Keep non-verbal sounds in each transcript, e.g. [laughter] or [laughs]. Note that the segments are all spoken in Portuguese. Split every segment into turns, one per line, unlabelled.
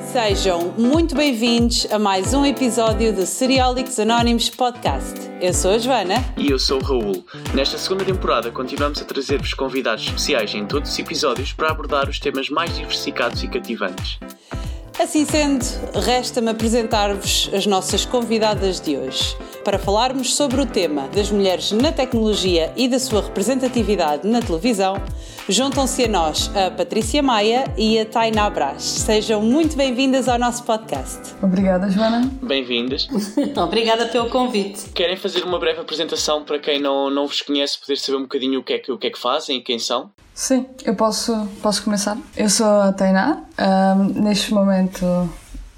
Sejam muito bem-vindos a mais um episódio do Seriólicos Anónimos Podcast. Eu sou a Joana.
E eu sou o Raul. Nesta segunda temporada continuamos a trazer-vos convidados especiais em todos os episódios para abordar os temas mais diversificados e cativantes.
Assim sendo, resta-me apresentar-vos as nossas convidadas de hoje para falarmos sobre o tema das mulheres na tecnologia e da sua representatividade na televisão, juntam-se a nós a Patrícia Maia e a Tainá Brás. Sejam muito bem-vindas ao nosso podcast.
Obrigada, Joana.
Bem-vindas. [laughs]
Obrigada pelo convite.
Querem fazer uma breve apresentação para quem não, não vos conhece, poder saber um bocadinho o que é que, o que, é que fazem e quem são?
Sim, eu posso, posso começar. Eu sou a Tainá. Um, neste momento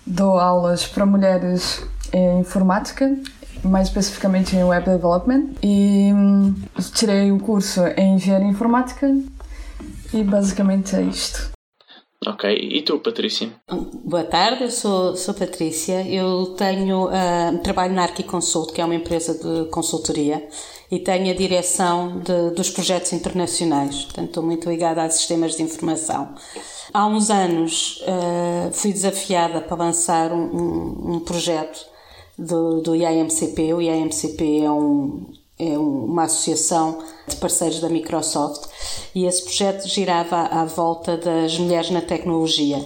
dou aulas para mulheres em informática mais especificamente em Web Development, e hum, tirei o curso em Engenharia Informática e basicamente é isto.
Ok, e tu, Patrícia?
Boa tarde, eu sou, sou Patrícia. Eu tenho uh, trabalho na Arquiconsult, que é uma empresa de consultoria, e tenho a direção de, dos projetos internacionais. Portanto, estou muito ligada a sistemas de informação. Há uns anos uh, fui desafiada para lançar um, um, um projeto do, do IAMCP. O IAMCP é, um, é uma associação de parceiros da Microsoft e esse projeto girava à volta das mulheres na tecnologia.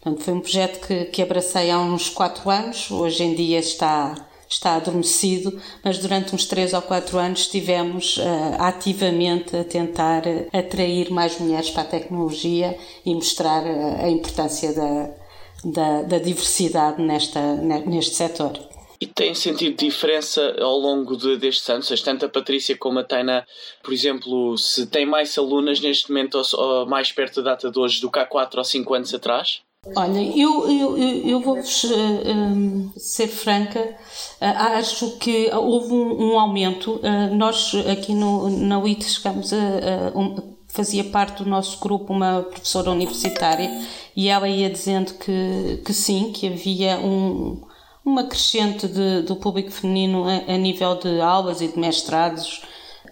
Portanto, foi um projeto que, que abracei há uns 4 anos, hoje em dia está, está adormecido, mas durante uns 3 ou 4 anos estivemos uh, ativamente a tentar atrair mais mulheres para a tecnologia e mostrar uh, a importância da, da, da diversidade nesta, neste setor.
E tem sentido diferença ao longo de, destes anos? Seja, tanto a Patrícia como a Taina, por exemplo, se tem mais alunas neste momento ou, ou mais perto da data de hoje do que há 4 ou 5 anos atrás?
Olha, eu, eu, eu vou-vos uh, um, ser franca, uh, acho que houve um, um aumento. Uh, nós aqui no, na UIT chegamos a, a um, fazia parte do nosso grupo uma professora universitária e ela ia dizendo que, que sim, que havia um, uma crescente de, do público feminino a, a nível de aulas e de mestrados,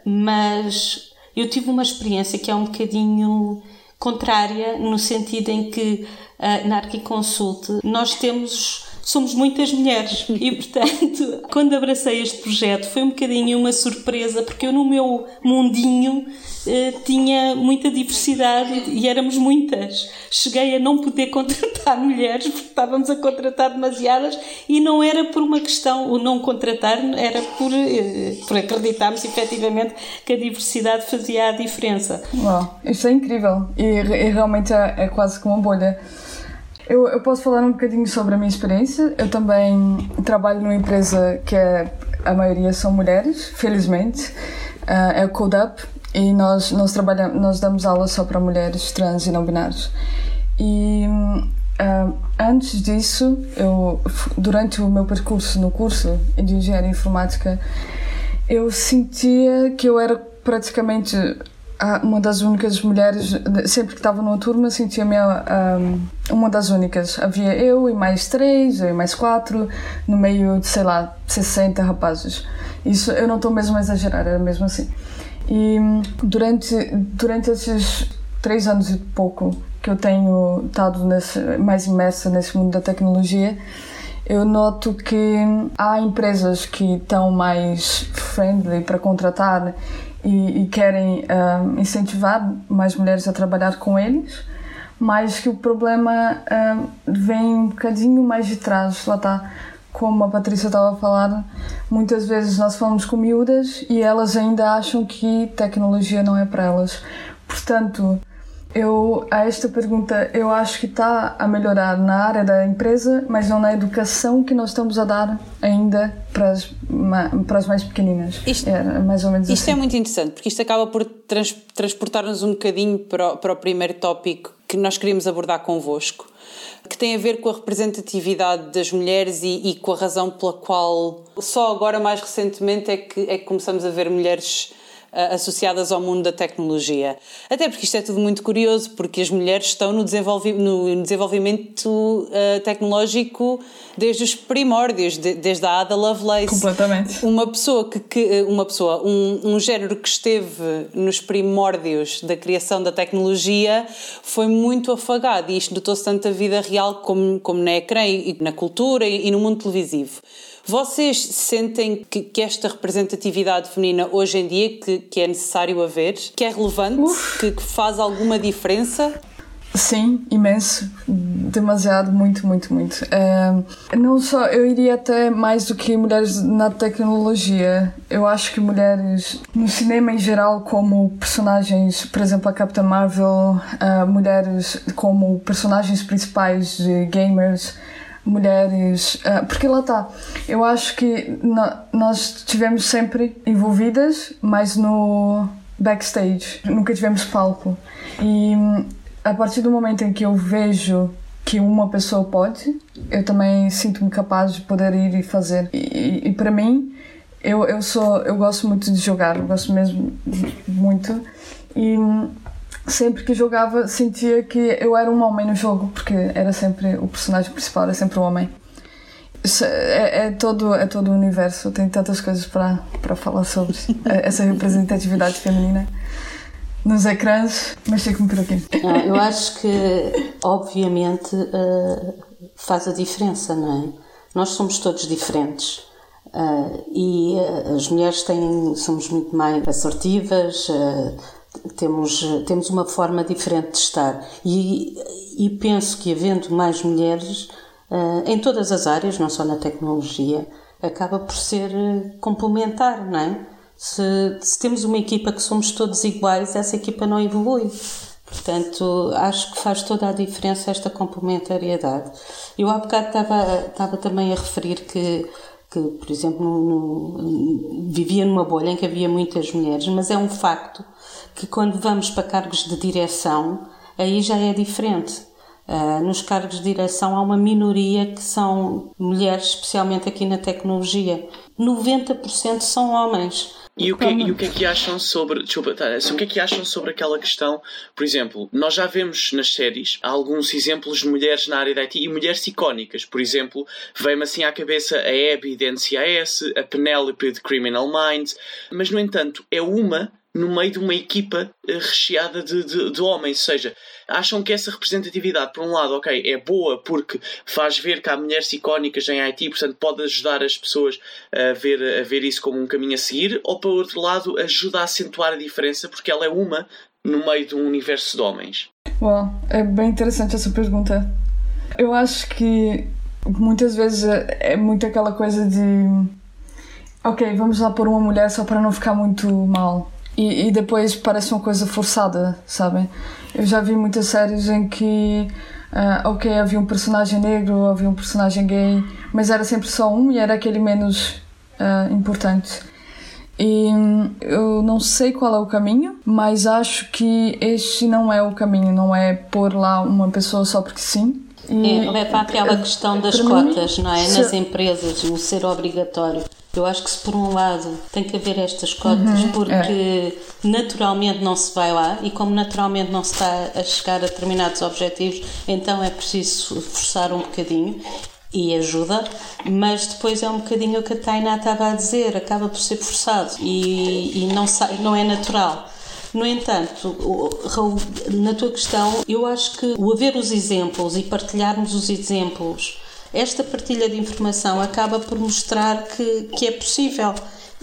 mas eu tive uma experiência que é um bocadinho contrária, no sentido em que uh, na Arquiconsult nós temos somos muitas mulheres e, portanto, [laughs] quando abracei este projeto foi um bocadinho uma surpresa, porque eu no meu mundinho eh, tinha muita diversidade e éramos muitas. Cheguei a não poder [laughs] contratar mulheres porque estávamos a contratar demasiadas e não era por uma questão, o não contratar, era por, eh, por acreditarmos efetivamente que a diversidade fazia a diferença.
Uau, isso é incrível e, e realmente é, é quase como uma bolha. Eu, eu posso falar um bocadinho sobre a minha experiência. Eu também trabalho numa empresa que é, a maioria são mulheres, felizmente. Uh, é o CodeUp e nós, nós, trabalhamos, nós damos aulas só para mulheres trans e não binárias. E uh, antes disso, eu, durante o meu percurso no curso de Engenharia Informática, eu sentia que eu era praticamente uma das únicas mulheres, sempre que estava numa turma, sentia-me um, uma das únicas. Havia eu e mais três, eu e mais quatro, no meio de, sei lá, 60 rapazes. Isso eu não estou mesmo a exagerar, era mesmo assim. E durante, durante esses três anos e pouco que eu tenho estado mais imersa nesse mundo da tecnologia, eu noto que há empresas que estão mais friendly para contratar e, e querem uh, incentivar mais mulheres a trabalhar com eles, mas que o problema uh, vem um bocadinho mais de trás. Lá está, como a Patrícia estava a falar, muitas vezes nós falamos com miúdas e elas ainda acham que tecnologia não é para elas. Portanto, eu, a esta pergunta, eu acho que está a melhorar na área da empresa, mas não na educação que nós estamos a dar ainda para as, para as mais pequeninas.
Isto, é mais ou menos Isto assim. é muito interessante, porque isto acaba por trans, transportar-nos um bocadinho para o, para o primeiro tópico que nós queríamos abordar convosco, que tem a ver com a representatividade das mulheres e, e com a razão pela qual só agora, mais recentemente, é que, é que começamos a ver mulheres associadas ao mundo da tecnologia. Até porque isto é tudo muito curioso, porque as mulheres estão no, desenvolvi no desenvolvimento uh, tecnológico desde os primórdios, de, desde a Ada Lovelace.
Completamente.
Uma pessoa que, que uma pessoa, um, um género que esteve nos primórdios da criação da tecnologia foi muito afagado e isto notou-se tanto na vida real como, como na ecrã e na cultura e, e no mundo televisivo. Vocês sentem que, que, esta representatividade feminina hoje em dia que, que é necessário haver, que é relevante, que, que, faz alguma diferença?
Sim, imenso, demasiado, muito, muito, muito. Uh, não só, eu iria até mais do que mulheres na tecnologia. Eu acho que mulheres no cinema em geral, como personagens, por exemplo, a Capitã Marvel, mulheres como personagens principais de gamers mulheres. Uh, porque lá está, eu acho que nós estivemos sempre envolvidas, mas no backstage, nunca tivemos palco. E a partir do momento em que eu vejo que uma pessoa pode, eu também sinto-me capaz de poder ir e fazer. E, e, e para mim, eu, eu sou eu gosto muito de jogar, eu gosto mesmo muito. E sempre que jogava sentia que eu era um homem no jogo, porque era sempre o personagem principal, era sempre um homem. É, é, todo, é todo o universo, tem tantas coisas para falar sobre [laughs] essa representatividade feminina nos ecrãs, mas fico-me por aqui.
Não, eu acho que, obviamente, uh, faz a diferença, não é? Nós somos todos diferentes. Uh, e uh, as mulheres têm, somos muito mais assertivas, temos, temos uma forma diferente de estar. E, e penso que, havendo mais mulheres em todas as áreas, não só na tecnologia, acaba por ser eh, complementar, não é? Se, se temos uma equipa que somos todos iguais, essa equipa não evolui. Portanto, acho que faz toda a diferença esta complementariedade. Eu há bocado estava, estava também a referir que, que por exemplo, no, no, vivia numa bolha em que havia muitas mulheres, mas é um facto que quando vamos para cargos de direção, aí já é diferente. Uh, nos cargos de direção há uma minoria que são mulheres, especialmente aqui na tecnologia. 90% são homens.
E o, que, e o que é que acham sobre. Desculpa, tá, o que é que acham sobre aquela questão? Por exemplo, nós já vemos nas séries alguns exemplos de mulheres na área da IT e mulheres icónicas. Por exemplo, vem-me assim à cabeça a Abby de NCIS, a Penelope de Criminal Minds, mas no entanto é uma no meio de uma equipa eh, recheada de, de, de, homens. Ou seja, acham que essa representatividade, por um lado, ok, é boa porque faz ver que há mulheres icónicas em IT, portanto pode ajudar as pessoas a ver, a ver isso como um caminho a seguir, ou por outro lado, ajuda a acentuar a diferença porque ela é uma no meio de um universo de homens.
Uau, é bem interessante essa pergunta. Eu acho que muitas vezes é muito aquela coisa de ok, vamos lá pôr uma mulher só para não ficar muito mal. E, e, depois parece uma coisa forçada, sabem? Eu já vi muitas séries em que, uh, ok, havia um personagem negro, havia um personagem gay, mas era sempre só um e era aquele menos uh, importante. E eu não sei qual é o caminho, mas acho que este não é o caminho, não é pôr lá uma pessoa só porque sim.
E, é, é para aquela questão das cotas, mim, não é? Nas empresas, o ser obrigatório. Eu acho que se por um lado tem que haver estas cotas uhum, porque é. naturalmente não se vai lá e como naturalmente não se está a chegar a determinados objetivos, então é preciso forçar um bocadinho e ajuda, mas depois é um bocadinho o que a Tainá estava a dizer, acaba por ser forçado e, e não, sai, não é natural. No entanto, Raul, na tua questão, eu acho que o haver os exemplos e partilharmos os exemplos esta partilha de informação acaba por mostrar que, que é possível.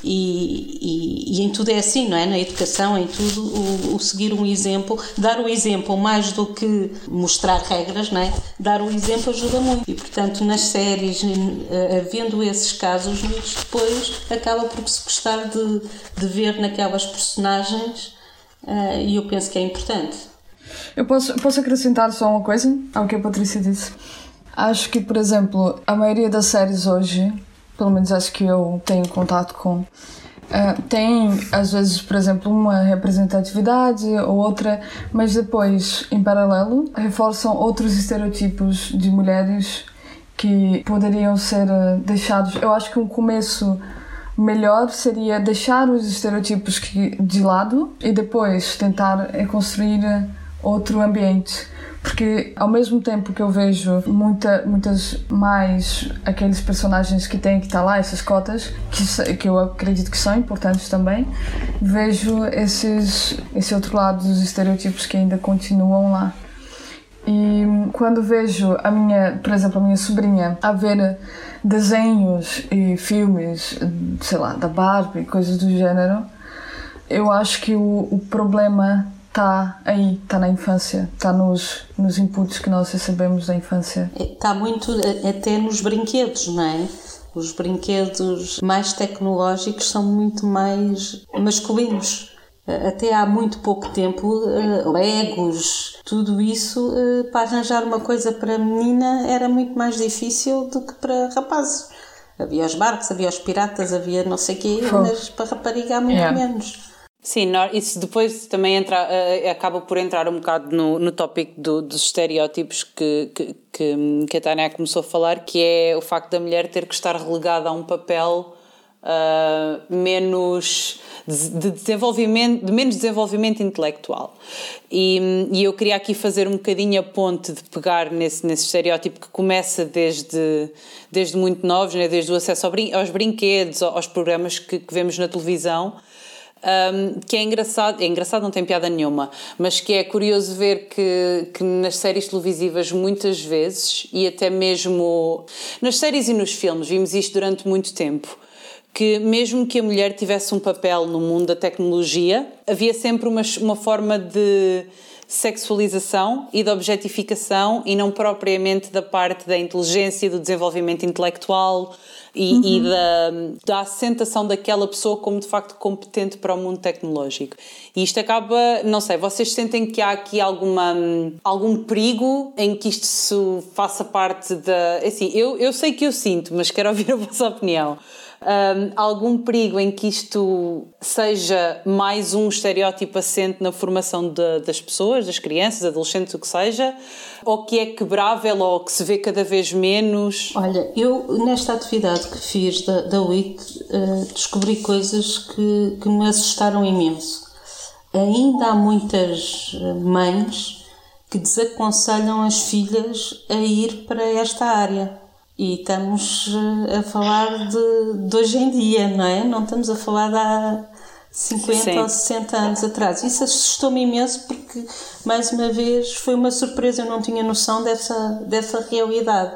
E, e, e, em tudo é assim, não é? Na educação, em tudo, o, o, seguir um exemplo, dar o exemplo mais do que mostrar regras, não é? Dar o exemplo ajuda muito. E portanto, nas séries, eh, havendo esses casos, depois acaba por se gostar de, de ver naquelas personagens uh, e eu penso que é importante.
Eu posso, posso acrescentar só uma coisa ao que a Patrícia disse? Acho que, por exemplo, a maioria das séries hoje, pelo menos as que eu tenho contato com, uh, tem às vezes, por exemplo, uma representatividade ou outra, mas depois, em paralelo, reforçam outros estereotipos de mulheres que poderiam ser uh, deixados. Eu acho que um começo melhor seria deixar os estereotipos de lado e depois tentar construir outro ambiente porque ao mesmo tempo que eu vejo muita, muitas mais aqueles personagens que têm que estar lá, essas cotas, que, que eu acredito que são importantes também, vejo esses, esse outro lado dos estereotipos que ainda continuam lá. E quando vejo a minha, por exemplo, a minha sobrinha a ver desenhos e filmes, sei lá, da Barbie, coisas do gênero, eu acho que o, o problema está aí, está na infância, está nos, nos inputs que nós recebemos da infância.
Está muito até nos brinquedos, não é? Os brinquedos mais tecnológicos são muito mais masculinos. Até há muito pouco tempo, Legos, tudo isso, para arranjar uma coisa para menina era muito mais difícil do que para rapazes. Havia os barcos, havia os piratas, havia não sei o quê, mas para rapariga há muito yeah. menos.
Sim, isso depois também entra, uh, acaba por entrar um bocado no, no tópico do, dos estereótipos que, que, que, que a Tânia começou a falar, que é o facto da mulher ter que estar relegada a um papel uh, menos de desenvolvimento, de menos desenvolvimento intelectual. E, e, eu queria aqui fazer um bocadinho a ponte de pegar nesse, nesse estereótipo que começa desde, desde muito novos, né? desde o acesso aos brinquedos, aos programas que, que vemos na televisão um, que é engraçado, é engraçado, não tem piada nenhuma, mas que é curioso ver que, que nas séries televisivas muitas vezes, e até mesmo nas séries e nos filmes, vimos isto durante muito tempo, que mesmo que a mulher tivesse um papel no mundo da tecnologia, havia sempre uma, uma forma de sexualização e de objetificação e não propriamente da parte da inteligência, do desenvolvimento intelectual e, uhum. e da, da assentação daquela pessoa como de facto competente para o mundo tecnológico. E isto acaba, não sei, vocês sentem que há aqui alguma, algum perigo em que isto faça parte da. Assim, eu, eu sei que eu sinto, mas quero ouvir a vossa opinião um, algum perigo em que isto seja mais um estereótipo assente na formação de, das pessoas, das crianças, adolescentes, o que seja, ou que é quebrável ou que se vê cada vez menos?
Olha, eu nesta atividade que fiz da, da WIT uh, descobri coisas que, que me assustaram imenso. Ainda há muitas mães que desaconselham as filhas a ir para esta área e estamos eh, a falar de, de hoje em dia, não é? Não estamos a falar há 50 Sim. ou 60 anos atrás. Isso assustou-me imenso porque, mais uma vez, foi uma surpresa. Eu não tinha noção dessa, dessa realidade.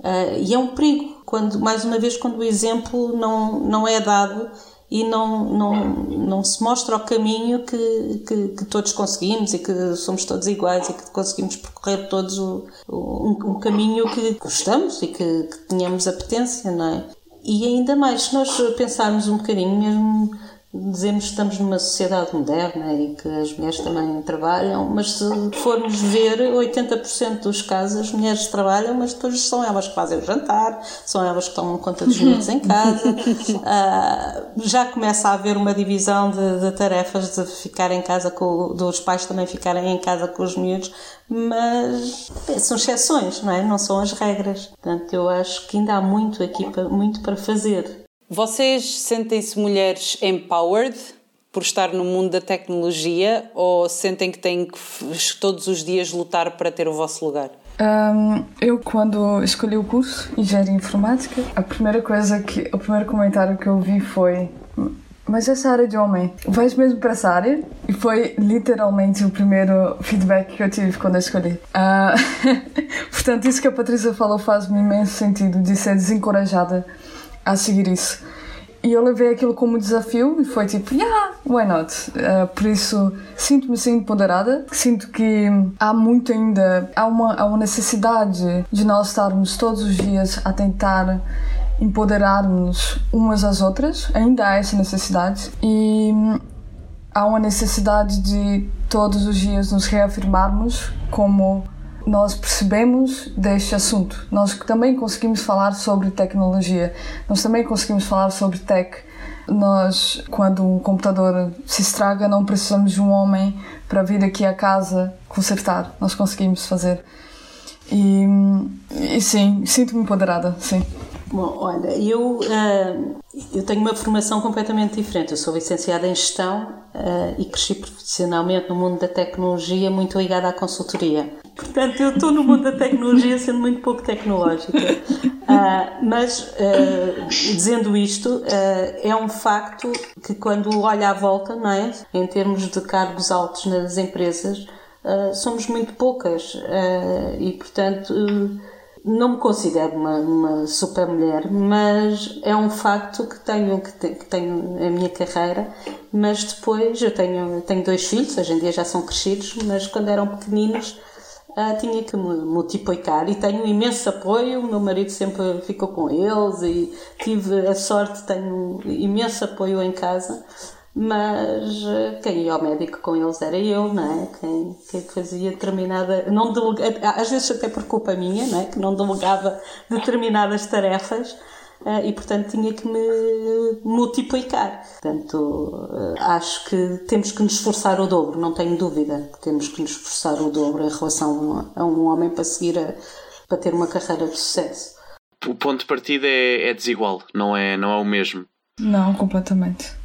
Uh, e é um perigo, quando, mais uma vez, quando o exemplo não, não é dado e não, não, não se mostra o caminho que, que, que, todos conseguimos e que somos todos iguais e que conseguimos percorrer todos o, o um, um, caminho que gostamos e que, que tenhamos apetência, não é? E ainda mais, se nós pensarmos um bocadinho, mesmo dizemos que estamos numa sociedade moderna e que as mulheres também trabalham, mas se formos ver, 80% dos casos as mulheres trabalham, mas depois são elas que fazem o jantar, são elas que tomam conta dos miúdos em casa. Uh, [laughs] já começa a haver uma divisão de, de, tarefas de ficar em casa com dos pais também ficarem em casa com os miúdos, mas são exceções, não é? Não são as regras. Portanto, eu acho que ainda há muito aqui muito para fazer.
Vocês sentem-se mulheres empowered por estar no mundo da tecnologia ou sentem que têm que todos os dias lutar para ter o vosso lugar?
Um, eu, quando escolhi o curso Engenharia Informática, a primeira coisa que, o primeiro comentário que eu vi foi: Mas essa área de homem, vais mesmo para essa área? E foi literalmente o primeiro feedback que eu tive quando eu escolhi. Uh, [laughs] portanto, isso que a Patrícia falou faz-me imenso sentido de ser desencorajada a seguir isso. E eu levei aquilo como desafio e foi tipo, yeah, why not? Uh, por isso, sinto-me sim empoderada. Sinto que há muito ainda, há uma, há uma necessidade de nós estarmos todos os dias a tentar empoderarmos umas às outras. Ainda há essa necessidade. E há uma necessidade de todos os dias nos reafirmarmos como nós percebemos deste assunto. Nós também conseguimos falar sobre tecnologia, nós também conseguimos falar sobre tech. Nós, quando um computador se estraga, não precisamos de um homem para vir aqui a casa consertar. Nós conseguimos fazer. E, e sim, sinto-me empoderada, sim.
Bom, olha, eu, uh, eu tenho uma formação completamente diferente. Eu sou licenciada em gestão uh, e cresci profissionalmente no mundo da tecnologia, muito ligada à consultoria. Portanto, eu estou no mundo da tecnologia sendo muito pouco tecnológica. Uh, mas, dizendo isto, é um facto que quando olha à volta, não é? em termos de cargos altos nas empresas, somos muito poucas. e, portanto não me considero uma, uma super mulher, mas é um facto que tenho, que, te, que, tenho a minha carreira, mas depois eu tenho, tenho dois filhos, hoje em dia já são crescidos, mas quando eram pequeninos uh, tinha que me multiplicar e tenho imenso apoio, o meu marido sempre ficou com eles e tive a sorte, tenho imenso apoio em casa mas eh, quem ia ao médico com eles era eu, não é? Quem, quem fazia determinada. Não delega, às vezes até por culpa minha, não é? Que não delegava determinadas tarefas e, portanto, tinha que me multiplicar. Portanto, uh, acho que temos que nos esforçar o dobro, não tenho dúvida que temos que nos esforçar o dobro em relação a um homem para seguir a, para ter uma carreira de sucesso.
O ponto de partida é, é desigual, não é, não é o mesmo.
Não, completamente.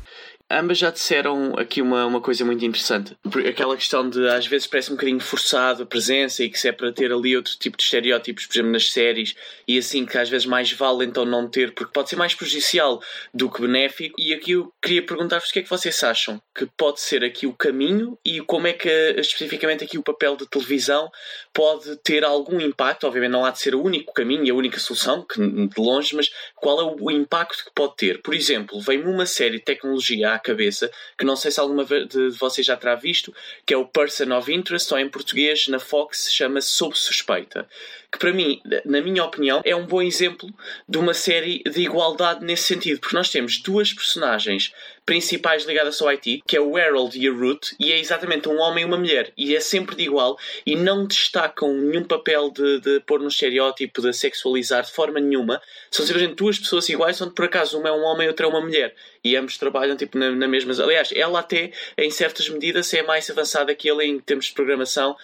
Ambas já disseram aqui uma, uma coisa muito interessante. Aquela questão de às vezes parece um bocadinho forçado a presença e que se é para ter ali outro tipo de estereótipos, por exemplo, nas séries, e assim que às vezes mais vale então não ter, porque pode ser mais prejudicial do que benéfico. E aqui eu queria perguntar-vos o que é que vocês acham que pode ser aqui o caminho e como é que especificamente aqui o papel de televisão pode ter algum impacto. Obviamente não há de ser o único caminho e a única solução, que de longe, mas qual é o impacto que pode ter? Por exemplo, vem-me uma série de tecnologia cabeça, que não sei se alguma de vocês já terá visto, que é o Person of Interest, ou em português na Fox chama-se Sob Suspeita que para mim, na minha opinião, é um bom exemplo de uma série de igualdade nesse sentido, porque nós temos duas personagens principais ligadas ao IT, que é o Harold e a Ruth, e é exatamente um homem e uma mulher, e é sempre de igual, e não destacam nenhum papel de, de pôr no estereótipo, de sexualizar de forma nenhuma. São simplesmente duas pessoas iguais, onde por acaso uma é um homem e outra é uma mulher, e ambos trabalham tipo na, na mesma. Aliás, ela até, em certas medidas, é mais avançada que ele em termos de programação,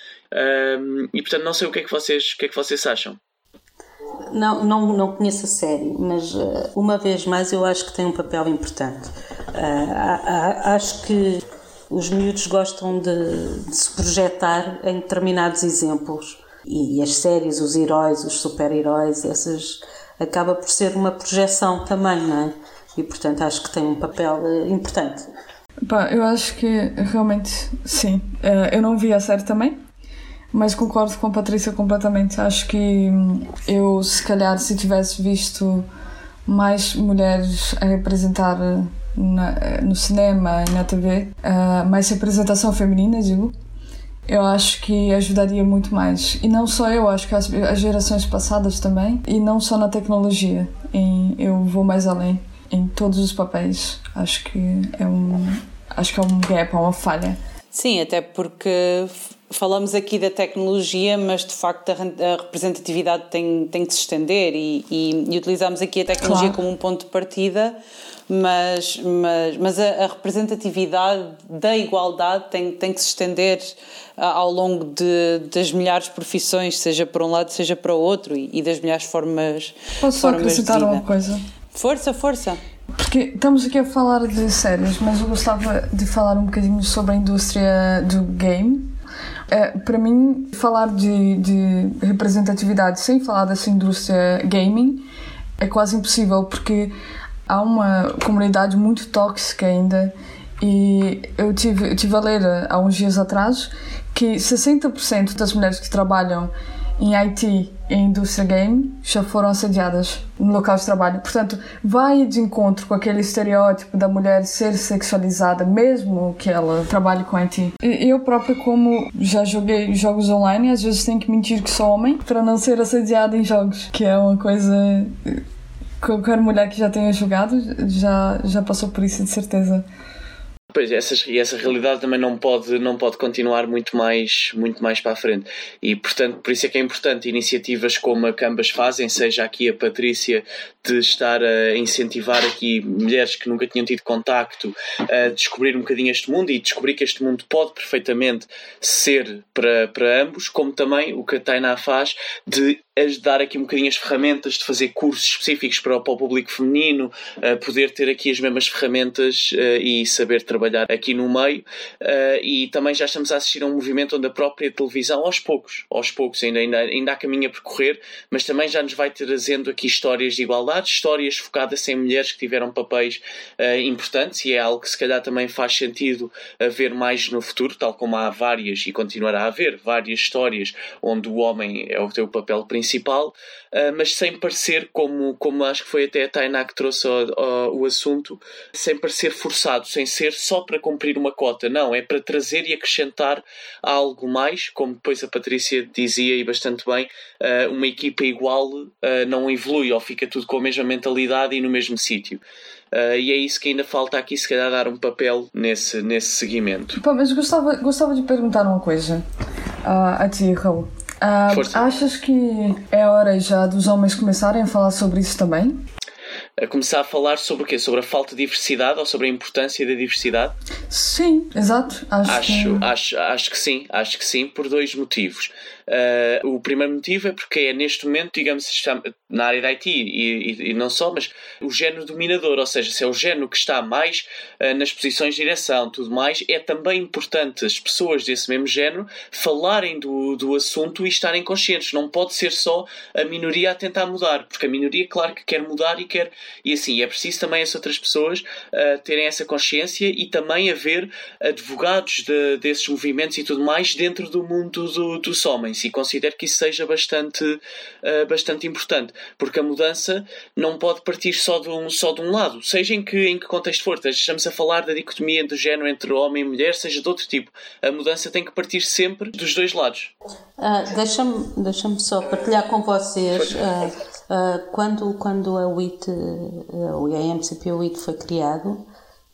um, e portanto não sei o que é que vocês, o que é que vocês acham.
Não, não, não conheço a série, mas uh, uma vez mais eu acho que tem um papel importante. Uh, acho que os miúdos gostam de, de, se projetar em determinados exemplos e as séries, os heróis, os super-heróis, essas acaba por ser uma projeção também, não é? E portanto acho que tem um papel uh, importante.
Eu acho que realmente sim. eu não vi a série também, mas concordo com a Patrícia completamente. Acho que hum, eu, se calhar, se tivesse visto mais mulheres a representar na, no cinema e na TV, uh, ah, mais representação feminina, digo, eu acho que ajudaria muito mais. E não só eu, acho que as, as gerações passadas também, e não só na tecnologia. Em, eu vou mais além em todos os papéis. Acho que é um, acho que é um gap, é uma falha.
Sim, até porque falamos aqui da tecnologia, mas de facto a, representatividade tem, tem que se estender e, e, e utilizamos aqui a tecnologia claro. como um ponto de partida, mas, mas, mas a, a, representatividade da igualdade tem, tem que se estender ao longo de, das milhares de profissões, seja para um lado, seja para o outro, e, e das milhares formas.
Posso só acrescentar uma coisa?
Força, força!
Porque estamos aqui a falar de séries, mas eu gostava de falar um bocadinho sobre a indústria do game é, para mim, falar de, de representatividade sem falar dessa indústria gaming é quase impossível, porque há uma comunidade muito tóxica ainda. E eu tive, eu tive a ler há uns dias atrás que 60% das mulheres que trabalham em IT e indústria game já foram assediadas no local de trabalho. Portanto, vai de encontro com aquele estereótipo da mulher ser sexualizada, mesmo que ela trabalhe com IT. E eu própria, como já joguei jogos online, às vezes tenho que mentir que sou homem para não ser assediada em jogos, que é uma coisa. Qualquer mulher que já tenha jogado já, já passou por isso, de certeza.
Pois, essa, e essa realidade também não pode, não pode continuar muito mais, muito mais para a frente. E, portanto, por isso é que é importante iniciativas como a Cambas fazem, seja aqui a Patrícia de estar a incentivar aqui mulheres que nunca tinham tido contacto a descobrir um bocadinho este mundo e descobrir que este mundo pode perfeitamente ser para, para ambos, como também o que a Tainá faz de ajudar aqui um bocadinho as ferramentas de fazer cursos específicos para o, para o público feminino, uh, poder ter aqui as mesmas ferramentas uh, e saber trabalhar aqui no meio. Uh, e também já estamos a assistir a um movimento onde a própria televisão, aos poucos, aos poucos, ainda, ainda, ainda há caminho a percorrer, mas também já nos vai trazendo aqui histórias de igualdade, histórias focadas em mulheres que tiveram papéis importantes e é algo que se calhar também faz sentido haver mais no futuro, tal como há várias e continuará a haver várias histórias onde o homem é o teu papel principal, uh, mas sem parecer, como, como acho que foi até a Tainá que trouxe o, o, o, assunto, sem parecer forçado, sem ser só para cumprir uma cota. Não, é para trazer e acrescentar algo mais, como depois a Patrícia dizia e bastante bem, uh, uma equipa igual uh, não evolui ou fica tudo com a mesma mentalidade e no mesmo sítio. Uh, e é isso que ainda falta aqui, se calhar, dar um papel nesse, nesse seguimento.
Pá, mas gostava, gostava de perguntar uma coisa uh, a ti, Raul. Uh, achas que é hora já dos homens começarem a falar sobre isso também?
A começar a falar sobre o quê? Sobre a falta de diversidade ou sobre a importância da diversidade?
Sim, exato.
Acho, acho, que... acho, acho que sim, acho que sim, por dois motivos. Uh, o primeiro motivo é porque é neste momento, digamos, na área da IT e, e, e, não só, mas o género dominador, ou seja, se é o género que está mais uh, nas posições de direção, tudo mais, é também importante as pessoas desse mesmo género falarem do, do assunto e estarem conscientes. Não pode ser só a minoria a tentar mudar, porque a minoria, claro que quer mudar e quer. E assim, é preciso também as outras pessoas uh, terem essa consciência e também haver advogados de, desses movimentos e tudo mais dentro do mundo do, dos homens e considero que isso seja bastante, uh, bastante importante, porque a mudança não pode partir só de um, só de um lado, seja em que, em que contexto for, estamos a falar da dicotomia do género entre homem e mulher, seja de outro tipo, a mudança tem que partir sempre dos dois lados.
Uh, Deixa-me deixa só partilhar com vocês. Uh, quando, quando a WIT, o IAMCP WIT foi criado,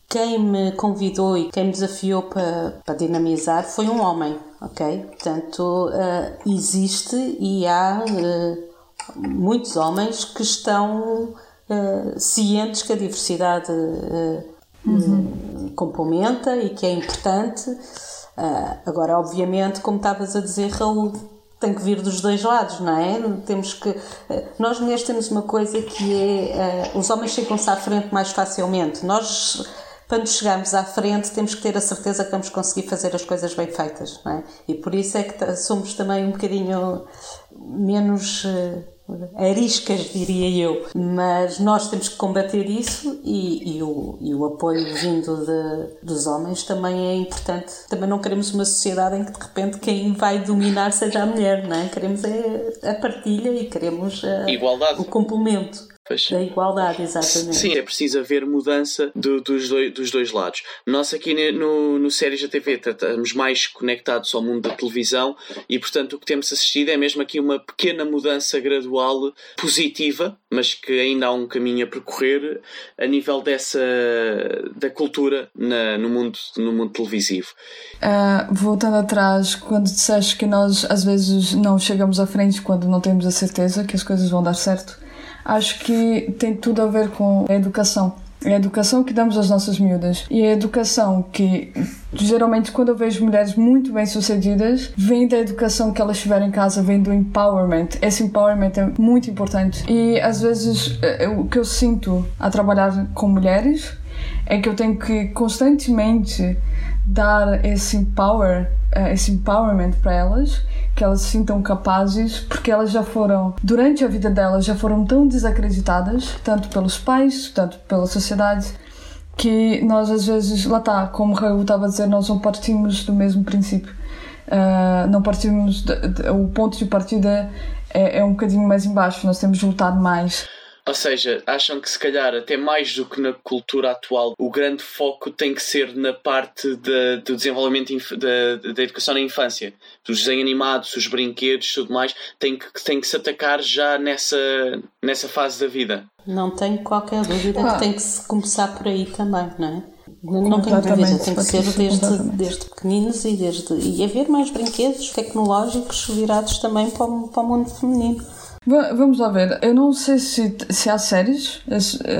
quem me convidou e quem me desafiou para, para dinamizar foi um homem, ok? Portanto, uh, existe e há uh, muitos homens que estão uh, cientes que a diversidade uhum. complementa e que é importante. agora, obviamente, como estavas a dizer, Raul, tem que vir dos dois lados, não é? Temos que. Nós mulheres temos uma coisa que é. os homens chegam-se à frente mais facilmente. Nós para nos chegarmos à frente, temos que ter a certeza que vamos conseguir fazer as coisas bem feitas, não é? E por isso é que somos também um bocadinho menos uh, ariscas, diria eu. Mas nós temos que combater isso e, e, o, e o apoio vindo de, dos homens também é importante. Também não queremos uma sociedade em que de repente quem vai dominar seja a mulher, não é? Queremos a, a partilha e queremos a,
Igualdade.
o complemento. Pois. Da igualdade, exatamente.
Sim, é preciso haver mudança do, dos, dois, dos dois lados. Nós aqui no, no Séries da TV estamos mais conectados ao mundo da televisão e, portanto, o que temos assistido é mesmo aqui uma pequena mudança gradual positiva, mas que ainda há um caminho a percorrer a nível dessa da cultura na, no, mundo, no mundo televisivo.
Uh, voltando atrás, quando disseste que nós às vezes não chegamos à frente quando não temos a certeza que as coisas vão dar certo acho que tem tudo a ver com a educação. É a educação que damos às nossas miúdas. E a educação que, geralmente, quando eu vejo mulheres muito bem-sucedidas, vem da educação que elas tiveram em casa, vem do empowerment. Esse empowerment é muito importante. E, às vezes, eh, o que eu sinto a trabalhar com mulheres é que eu tenho que constantemente dar esse empower, esse empowerment para elas que elas se sintam capazes, porque elas já foram, durante a vida delas, já foram tão desacreditadas, tanto pelos pais, tanto pela sociedade, que nós às vezes, lá está, como Raul estava a dizer, nós não partimos do mesmo princípio. Uh, não partimos, de, de, o ponto de partida é, é um bocadinho mais embaixo, nós temos lutar mais.
Ou seja, acham que se calhar até mais do que na cultura atual, o grande foco tem que ser na parte de, do desenvolvimento da, da educação na infância. Dos desenhos animados, os brinquedos, tudo mais, tem que, tem que se atacar já nessa, nessa fase da vida.
Não tenho qualquer dúvida ah. que tem que se começar por aí também, não é? Não tenho dúvida, tem que ser desde, desde pequeninos e, desde, e haver mais brinquedos tecnológicos virados também para o, para o mundo feminino.
Vamos lá ver, eu não sei se, se há séries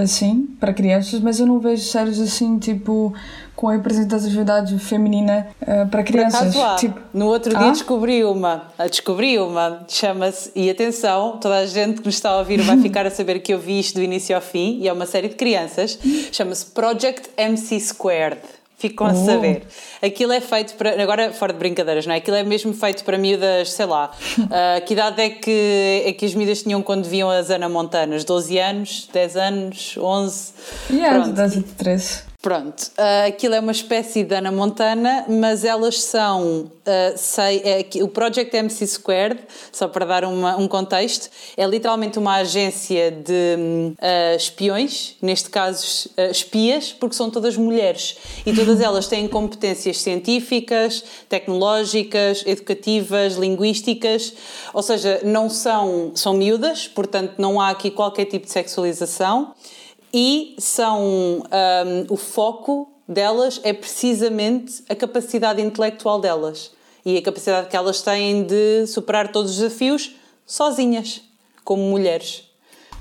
assim para crianças, mas eu não vejo séries assim tipo com a representatividade feminina uh, para crianças.
Por
tipo,
no outro dia ah? descobri uma, descobri uma, chama-se, e atenção, toda a gente que nos está a ouvir vai [laughs] ficar a saber que eu vi isto do início ao fim, e é uma série de crianças, chama-se Project MC Squared. Ficam a oh. saber. Aquilo é feito para. Agora, fora de brincadeiras, não é? Aquilo é mesmo feito para miúdas, sei lá. Uh, [laughs] que idade é que, é que as miúdas tinham quando viam as Ana Montanas? 12 anos? 10 anos? 11?
Yeah, Pronto. 12 13.
Pronto, uh, aquilo é uma espécie de Ana Montana, mas elas são, uh, sei, é, o Project MC Squared, só para dar uma, um contexto, é literalmente uma agência de uh, espiões, neste caso espias, porque são todas mulheres. E todas elas têm competências científicas, tecnológicas, educativas, linguísticas, ou seja, não são, são miúdas, portanto não há aqui qualquer tipo de sexualização e são um, o foco delas é precisamente a capacidade intelectual delas e a capacidade que elas têm de superar todos os desafios sozinhas, como mulheres.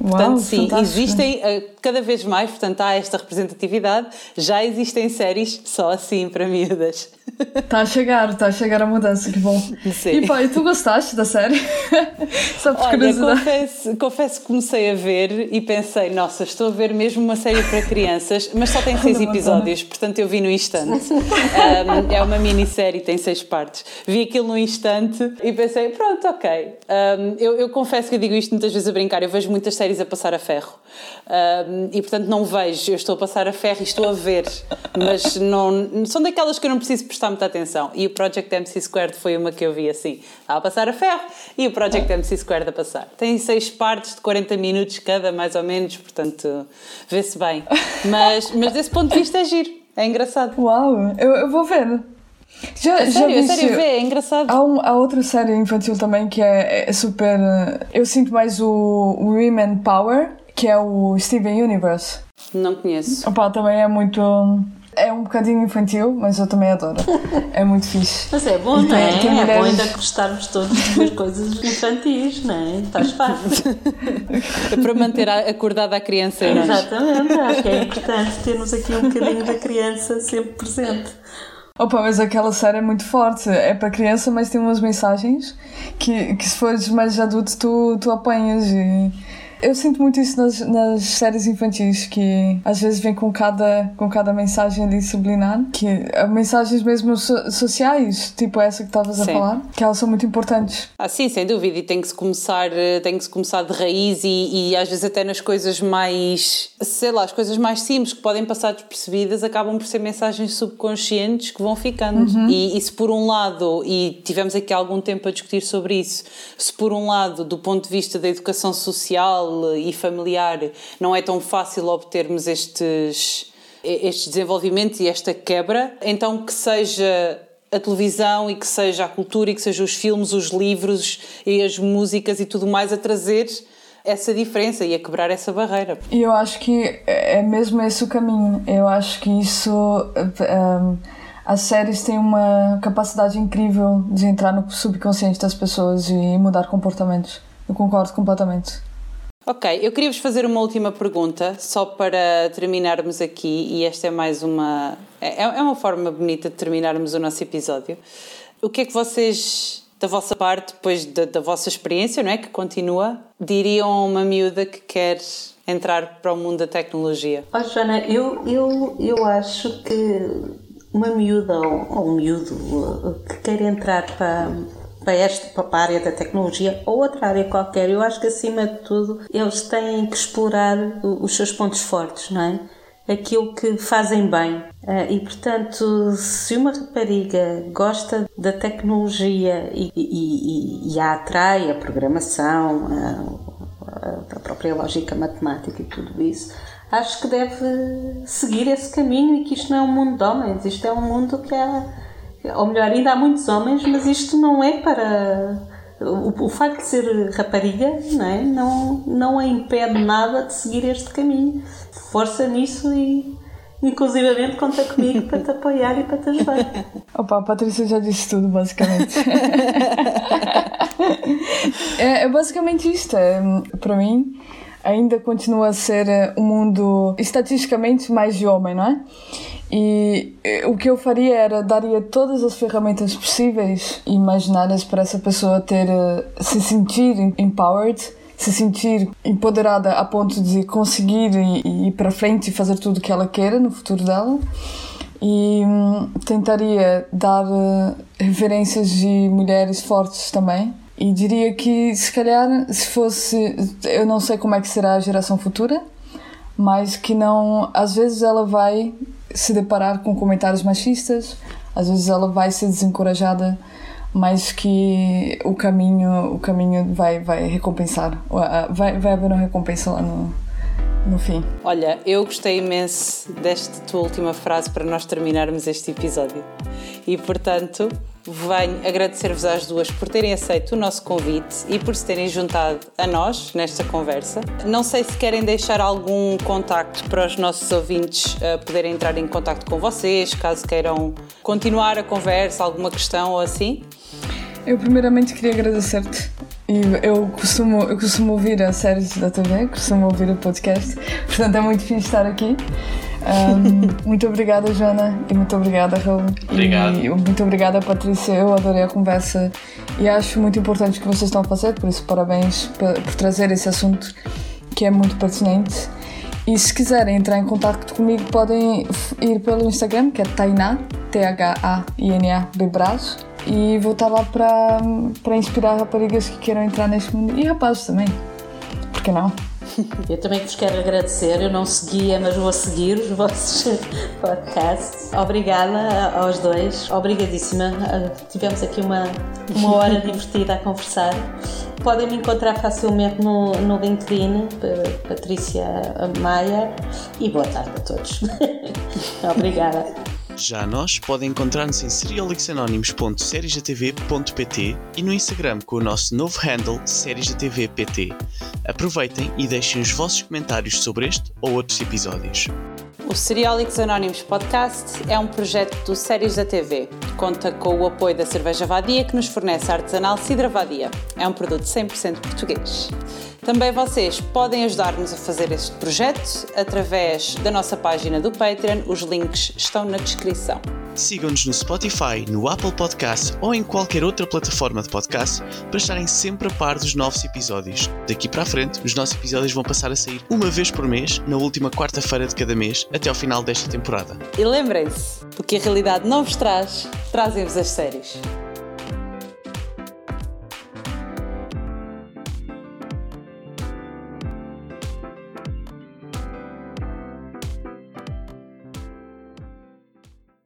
Uau,
portanto, sim,
fantástico.
existem eh, cada vez mais, portanto, há esta representatividade. Já existem séries só assim para miúdas.
Está a chegar, está a chegar a mudança, que bom. Sim. E e tu gostaste da série? [laughs]
Só por Olha, confesso, confesso que comecei a ver e pensei, nossa, estou a ver mesmo uma série para crianças, mas só tem seis episódios, portanto eu vi no instante. Um, é uma minissérie, tem seis partes. Vi aquilo no instante e pensei, pronto, ok. Um, eu, eu confesso que eu digo isto muitas vezes a brincar, eu vejo muitas séries a passar a ferro. Um, e portanto não vejo, eu estou a passar a ferro e estou a ver, mas não, são daquelas que eu não preciso prestar muita atenção. E o Project MC Squared foi uma que eu vi assim, a passar a ferro e o Project MC Squared a passar. Tem seis partes de 40 minutos cada, mais ou menos, portanto vê-se bem. Mas, mas desse ponto de vista é giro, é engraçado.
Uau, eu, eu vou ver.
Já, sério, já a sério, vê, é engraçado.
Há, um, há outra série infantil também que é, é super. Eu sinto mais o Women Power, que é o Steven Universe.
Não conheço.
Opa, também é muito. É um bocadinho infantil, mas eu também adoro. É muito fixe.
Mas é bom, não é? Tem, mulheres... É bom ainda gostarmos todos de ver coisas infantis, não é? Faz parte.
É [laughs] para manter acordada a criança
nós. Exatamente, acho que é importante termos aqui um bocadinho da criança sempre presente.
Opa, mas aquela série é muito forte. É para criança, mas tem umas mensagens que, que se fores mais adulto tu, tu apanhas e eu sinto muito isso nas, nas séries infantis, que às vezes vem com cada, com cada mensagem ali sublinar, que mensagens mesmo so, sociais, tipo essa que estavas a falar, que elas são muito importantes.
Ah, sim, sem dúvida, e tem que se começar, eh, tem que se começar de raiz e, e às vezes até nas coisas mais, sei lá, as coisas mais simples que podem passar despercebidas acabam por ser mensagens subconscientes que vão ficando. Uhum. E, e se por um lado, e tivemos aqui algum tempo a discutir sobre isso, se por um lado, do ponto de vista da educação social, e familiar não é tão fácil obtermos estes, estes desenvolvimentos e esta quebra, então que seja a televisão e que seja a cultura e que sejam os filmes, os livros e as músicas e tudo mais a trazer essa diferença e a quebrar essa barreira.
E eu acho que é mesmo esse o caminho. Eu acho que isso. Um, as séries têm uma capacidade incrível de entrar no subconsciente das pessoas e mudar comportamentos. Eu concordo completamente.
Ok, eu queria vos fazer uma última pergunta, só para terminarmos aqui, e esta é mais uma. É, é uma forma bonita de terminarmos o nosso episódio. O que é que vocês, da vossa parte, depois da, da vossa experiência, não é? Que continua, diriam a uma miúda que quer entrar para o mundo da tecnologia?
Oh, Joana, eu, eu, eu acho que uma miúda ou, ou um miúdo que quer entrar para para esta para a área da tecnologia ou outra área qualquer, eu acho que acima de tudo eles têm que explorar os seus pontos fortes, não é? Aquilo que fazem bem. Eh, e portanto, se uma rapariga gosta da tecnologia e, e, e, a atrai a programação, a, a própria lógica matemática e tudo isso, acho que deve seguir esse caminho e que isto não é um mundo de homens, isto é um mundo que há ou melhor, ainda há muitos homens, mas isto não é para. O, o facto de ser rapariga não, é? não, não a impede nada de seguir este caminho. Força nisso e, inclusivamente conta comigo para te apoiar e para te ajudar. [laughs]
Opa, a Patrícia já disse tudo, basicamente. [laughs] é, é, basicamente isto. É, para mim, ainda continua a ser um mundo estatisticamente mais de homem, não é? E eh, o que eu faria era daria todas as ferramentas possíveis e imaginárias para essa pessoa ter eh, se sentir empowered, se sentir empoderada a ponto de conseguir ir para frente e fazer tudo o que ela queira no futuro dela. E hum, tentaria dar referências de mulheres fortes também. E diria que, se calhar, se fosse. Eu não sei como é que será a geração futura, mas que não. Às vezes ela vai se deparar com comentários machistas, às vezes ela vai ser desencorajada, mas que o caminho, o caminho vai, vai recompensar, vai, vai haver uma recompensa lá no, no fim.
Olha, eu gostei imenso desta tua última frase para nós terminarmos este episódio. E portanto, venho agradecer-vos às duas por terem aceito o nosso convite e por se terem juntado a nós nesta conversa. Não sei se querem deixar algum contacto para os nossos ouvintes uh, poderem entrar em contacto com vocês, caso queiram continuar a conversa, alguma questão ou assim.
Eu primeiramente queria agradecer-te. Eu costumo, eu costumo ouvir as séries da TV, costumo ouvir o podcast, portanto é muito fixe estar aqui. Um, [laughs] muito obrigada, Joana, e muito obrigada, Raul.
Obrigado.
E muito obrigada, Patrícia. Eu adorei a conversa e acho muito importante o que vocês estão a fazer, por isso, parabéns por, por trazer esse assunto que é muito pertinente. E se quiserem entrar em contato comigo, podem ir pelo Instagram, que é Tainá, T-H-A-I-N-A, Bebraz. E vou estar lá para, inspirar raparigas que queiram entrar neste mundo e rapazes também. Por que não? [laughs]
Eu também vos quero agradecer. Eu não seguia, mas vou seguir os vossos [laughs] podcasts. Obrigada aos dois. Obrigadíssima. Tivemos aqui uma, uma hora divertida a conversar. Podem me encontrar facilmente no, no LinkedIn, Patrícia Maia. E boa tarde a todos. [laughs] Obrigada.
Já nós podem encontrar-nos em serialixanónimos.seriesdatv.pt e no Instagram com o nosso novo handle seriesdatvpt. Aproveitem e deixem os vossos comentários sobre este ou outros episódios.
O Seriólicos Anónimos Podcast é um projeto do Séries da TV. Conta com o apoio da Cerveja Vadia, que nos fornece a artesanal Cidra Vadia. É um produto 100% português. Também vocês podem ajudar-nos a fazer este projeto através da nossa página do Patreon. Os links estão na descrição.
Sigam-nos no Spotify, no Apple Podcast ou em qualquer outra plataforma de podcast para estarem sempre a par dos novos episódios. Daqui para a frente, os nossos episódios vão passar a sair uma vez por mês, na última quarta-feira de cada mês, até ao final desta temporada.
E lembrem-se, porque a realidade não vos traz, trazem-vos as séries.